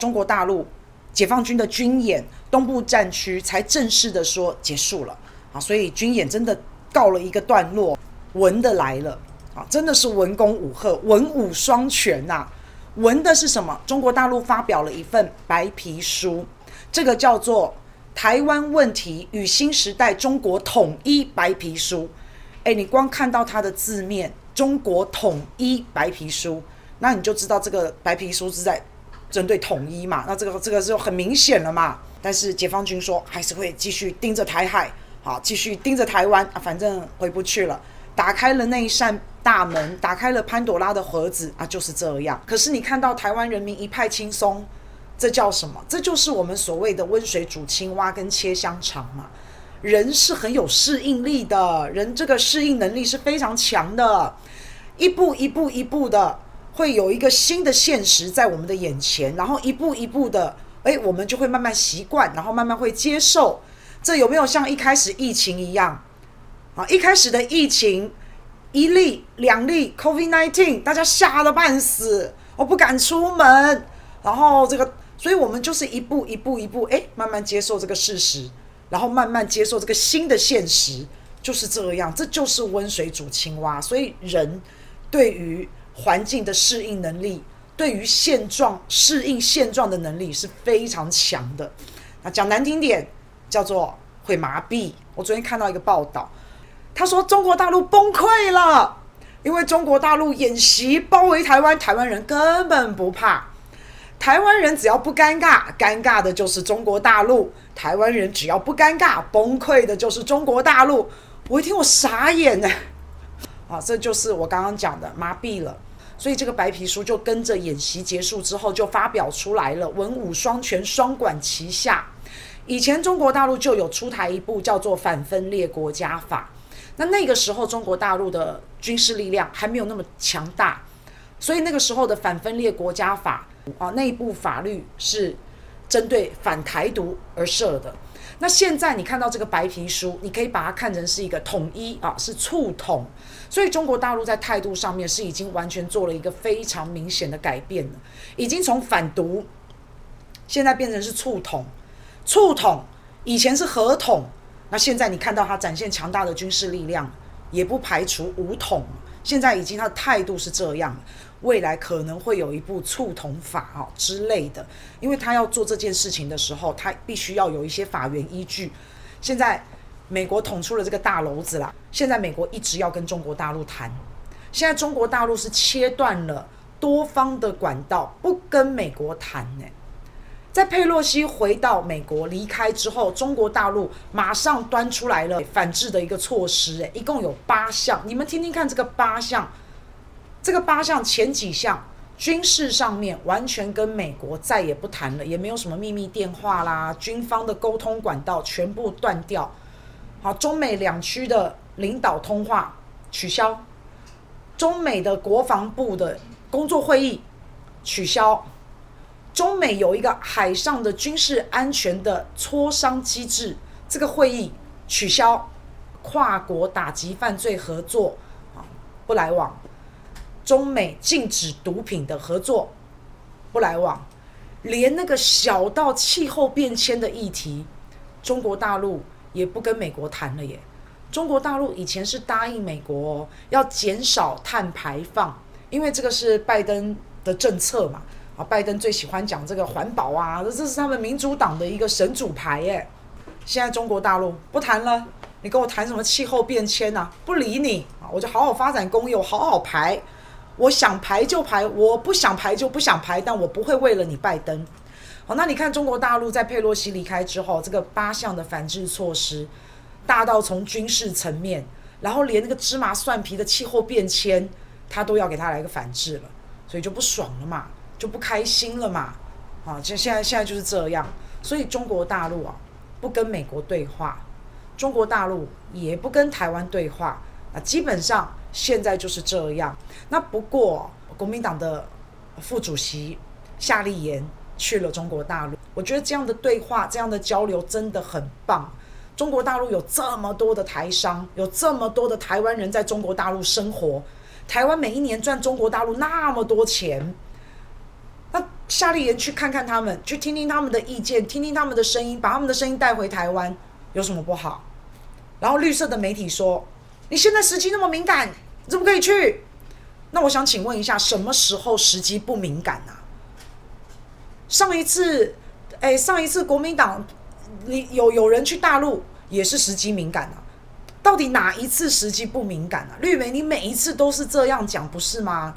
中国大陆解放军的军演，东部战区才正式的说结束了啊，所以军演真的告了一个段落，文的来了啊，真的是文攻武吓，文武双全呐。文的是什么？中国大陆发表了一份白皮书，这个叫做《台湾问题与新时代中国统一白皮书》。诶，你光看到它的字面“中国统一白皮书”，那你就知道这个白皮书是在针对统一嘛？那这个这个就很明显了嘛。但是解放军说还是会继续盯着台海，好，继续盯着台湾啊，反正回不去了。打开了那一扇大门，打开了潘朵拉的盒子啊，就是这样。可是你看到台湾人民一派轻松，这叫什么？这就是我们所谓的温水煮青蛙跟切香肠嘛。人是很有适应力的，人这个适应能力是非常强的，一步一步一步的会有一个新的现实在我们的眼前，然后一步一步的，哎，我们就会慢慢习惯，然后慢慢会接受。这有没有像一开始疫情一样？啊，一开始的疫情，一例两例 COVID-19，大家吓得半死，我不敢出门。然后这个，所以我们就是一步一步一步，哎，慢慢接受这个事实，然后慢慢接受这个新的现实，就是这样。这就是温水煮青蛙。所以人对于环境的适应能力，对于现状适应现状的能力是非常强的。那讲难听点，叫做会麻痹。我昨天看到一个报道。他说：“中国大陆崩溃了，因为中国大陆演习包围台湾，台湾人根本不怕。台湾人只要不尴尬，尴尬的就是中国大陆；台湾人只要不尴尬，崩溃的就是中国大陆。”我一听，我傻眼呢。啊，这就是我刚刚讲的麻痹了。所以这个白皮书就跟着演习结束之后就发表出来了，文武双全，双管齐下。以前中国大陆就有出台一部叫做《反分裂国家法》。那那个时候，中国大陆的军事力量还没有那么强大，所以那个时候的反分裂国家法啊，那一部法律是针对反台独而设的。那现在你看到这个白皮书，你可以把它看成是一个统一啊，是促统。所以中国大陆在态度上面是已经完全做了一个非常明显的改变了，已经从反独现在变成是促统，促统以前是合统。那现在你看到他展现强大的军事力量，也不排除武统。现在已经他的态度是这样，未来可能会有一部促统法啊之类的，因为他要做这件事情的时候，他必须要有一些法源依据。现在美国捅出了这个大篓子啦，现在美国一直要跟中国大陆谈，现在中国大陆是切断了多方的管道，不跟美国谈呢。在佩洛西回到美国离开之后，中国大陆马上端出来了反制的一个措施，诶，一共有八项，你们听听看这个八项，这个八项前几项军事上面完全跟美国再也不谈了，也没有什么秘密电话啦，军方的沟通管道全部断掉，好，中美两区的领导通话取消，中美的国防部的工作会议取消。中美有一个海上的军事安全的磋商机制，这个会议取消，跨国打击犯罪合作啊不来往，中美禁止毒品的合作不来往，连那个小到气候变迁的议题，中国大陆也不跟美国谈了耶。中国大陆以前是答应美国要减少碳排放，因为这个是拜登的政策嘛。啊拜登最喜欢讲这个环保啊，这是他们民主党的一个神主牌耶。现在中国大陆不谈了，你跟我谈什么气候变迁啊？不理你啊！我就好好发展工业，我好好排，我想排就排，我不想排就不想排，但我不会为了你拜登。好，那你看中国大陆在佩洛西离开之后，这个八项的反制措施，大到从军事层面，然后连那个芝麻蒜皮的气候变迁，他都要给他来个反制了，所以就不爽了嘛。就不开心了嘛，啊，就现在现在就是这样，所以中国大陆啊，不跟美国对话，中国大陆也不跟台湾对话，啊，基本上现在就是这样。那不过国民党的副主席夏立言去了中国大陆，我觉得这样的对话、这样的交流真的很棒。中国大陆有这么多的台商，有这么多的台湾人在中国大陆生活，台湾每一年赚中国大陆那么多钱。那夏立言去看看他们，去听听他们的意见，听听他们的声音，把他们的声音带回台湾，有什么不好？然后绿色的媒体说：“你现在时机那么敏感，你怎么可以去？”那我想请问一下，什么时候时机不敏感啊？上一次，哎，上一次国民党，你有有人去大陆也是时机敏感啊？到底哪一次时机不敏感啊？绿媒，你每一次都是这样讲，不是吗？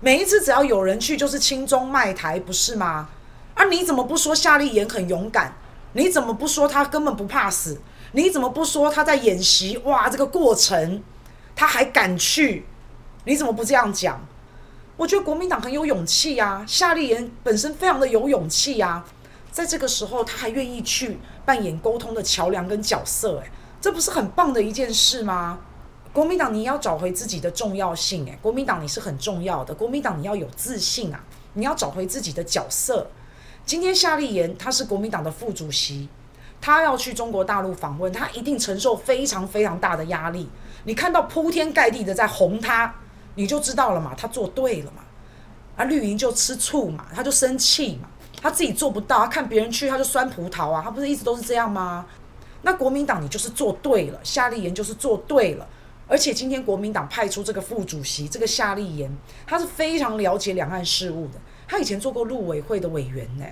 每一次只要有人去，就是亲中卖台，不是吗？啊，你怎么不说夏立言很勇敢？你怎么不说他根本不怕死？你怎么不说他在演习？哇，这个过程他还敢去？你怎么不这样讲？我觉得国民党很有勇气呀，夏立言本身非常的有勇气呀，在这个时候他还愿意去扮演沟通的桥梁跟角色，哎，这不是很棒的一件事吗？国民党，你要找回自己的重要性，诶，国民党你是很重要的，国民党你要有自信啊，你要找回自己的角色。今天夏立言他是国民党的副主席，他要去中国大陆访问，他一定承受非常非常大的压力。你看到铺天盖地的在红他，你就知道了嘛，他做对了嘛。啊，绿营就吃醋嘛，他就生气嘛，他自己做不到，他看别人去他就酸葡萄啊，他不是一直都是这样吗？那国民党你就是做对了，夏立言就是做对了。而且今天国民党派出这个副主席，这个夏立言，他是非常了解两岸事务的。他以前做过陆委会的委员呢，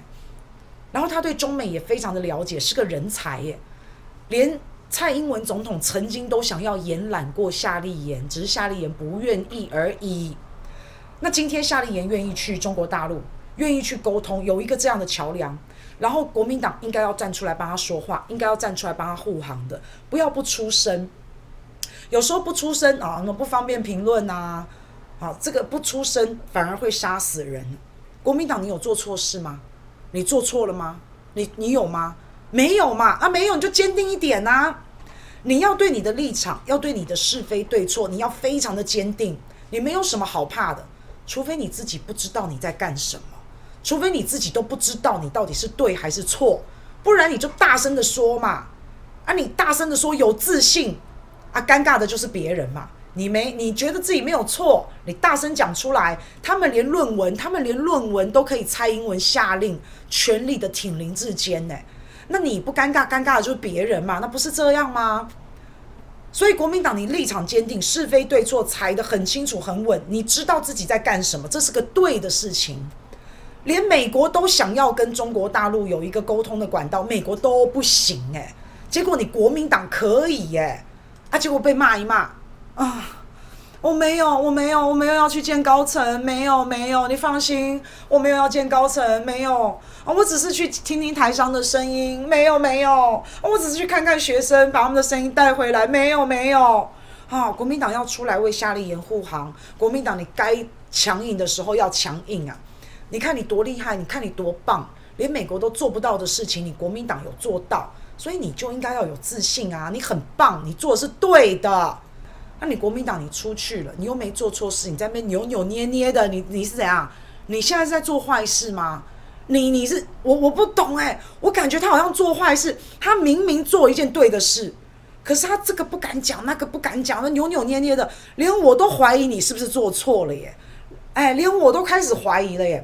然后他对中美也非常的了解，是个人才耶。连蔡英文总统曾经都想要延揽过夏立言，只是夏立言不愿意而已。那今天夏立言愿意去中国大陆，愿意去沟通，有一个这样的桥梁，然后国民党应该要站出来帮他说话，应该要站出来帮他护航的，不要不出声。有时候不出声啊，那不方便评论呐，啊，这个不出声反而会杀死人。国民党，你有做错事吗？你做错了吗？你你有吗？没有嘛？啊，没有你就坚定一点呐。你要对你的立场，要对你的是非对错，你要非常的坚定。你没有什么好怕的，除非你自己不知道你在干什么，除非你自己都不知道你到底是对还是错，不然你就大声的说嘛。啊，你大声的说有自信。啊，尴尬的就是别人嘛，你没你觉得自己没有错，你大声讲出来，他们连论文，他们连论文都可以蔡英文下令全力的挺林志坚呢，那你不尴尬，尴尬的就是别人嘛，那不是这样吗？所以国民党你立场坚定，是非对错裁得很清楚很稳，你知道自己在干什么，这是个对的事情，连美国都想要跟中国大陆有一个沟通的管道，美国都不行诶，结果你国民党可以耶。啊、结果被骂一骂啊！我没有，我没有，我没有要去见高层，没有，没有，你放心，我没有要见高层，没有啊！我只是去听听台上的声音，没有，没有，我只是去看看学生，把他们的声音带回来，没有，没有啊！国民党要出来为夏立言护航，国民党你该强硬的时候要强硬啊！你看你多厉害，你看你多棒，连美国都做不到的事情，你国民党有做到。所以你就应该要有自信啊！你很棒，你做的是对的。那你国民党你出去了，你又没做错事，你在那边扭扭捏捏的，你你是怎样？你现在是在做坏事吗？你你是我我不懂哎，我感觉他好像做坏事，他明明做一件对的事，可是他这个不敢讲，那个不敢讲，那扭扭捏捏的，连我都怀疑你是不是做错了耶？哎，连我都开始怀疑了耶。